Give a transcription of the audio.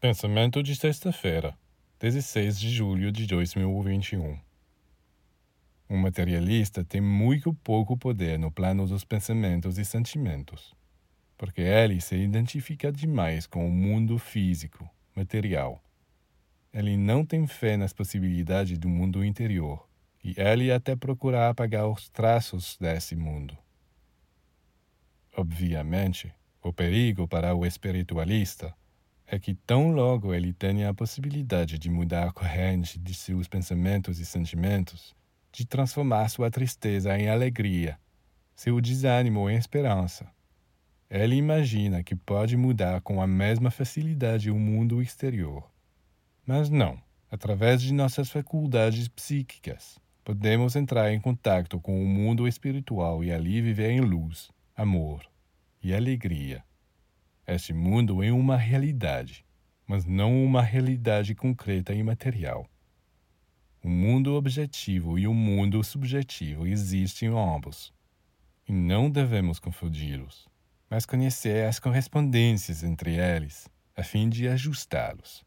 Pensamento de sexta-feira, 16 de julho de 2021. Um materialista tem muito pouco poder no plano dos pensamentos e sentimentos, porque ele se identifica demais com o mundo físico, material. Ele não tem fé nas possibilidades do mundo interior, e ele até procura apagar os traços desse mundo. Obviamente, o perigo para o espiritualista é que tão logo ele tenha a possibilidade de mudar a corrente de seus pensamentos e sentimentos, de transformar sua tristeza em alegria, seu desânimo em esperança. Ele imagina que pode mudar com a mesma facilidade o mundo exterior. Mas não, através de nossas faculdades psíquicas, podemos entrar em contato com o mundo espiritual e ali viver em luz, amor e alegria. Este mundo é uma realidade, mas não uma realidade concreta e material. O mundo objetivo e o mundo subjetivo existem ambos, e não devemos confundi-los, mas conhecer as correspondências entre eles, a fim de ajustá-los.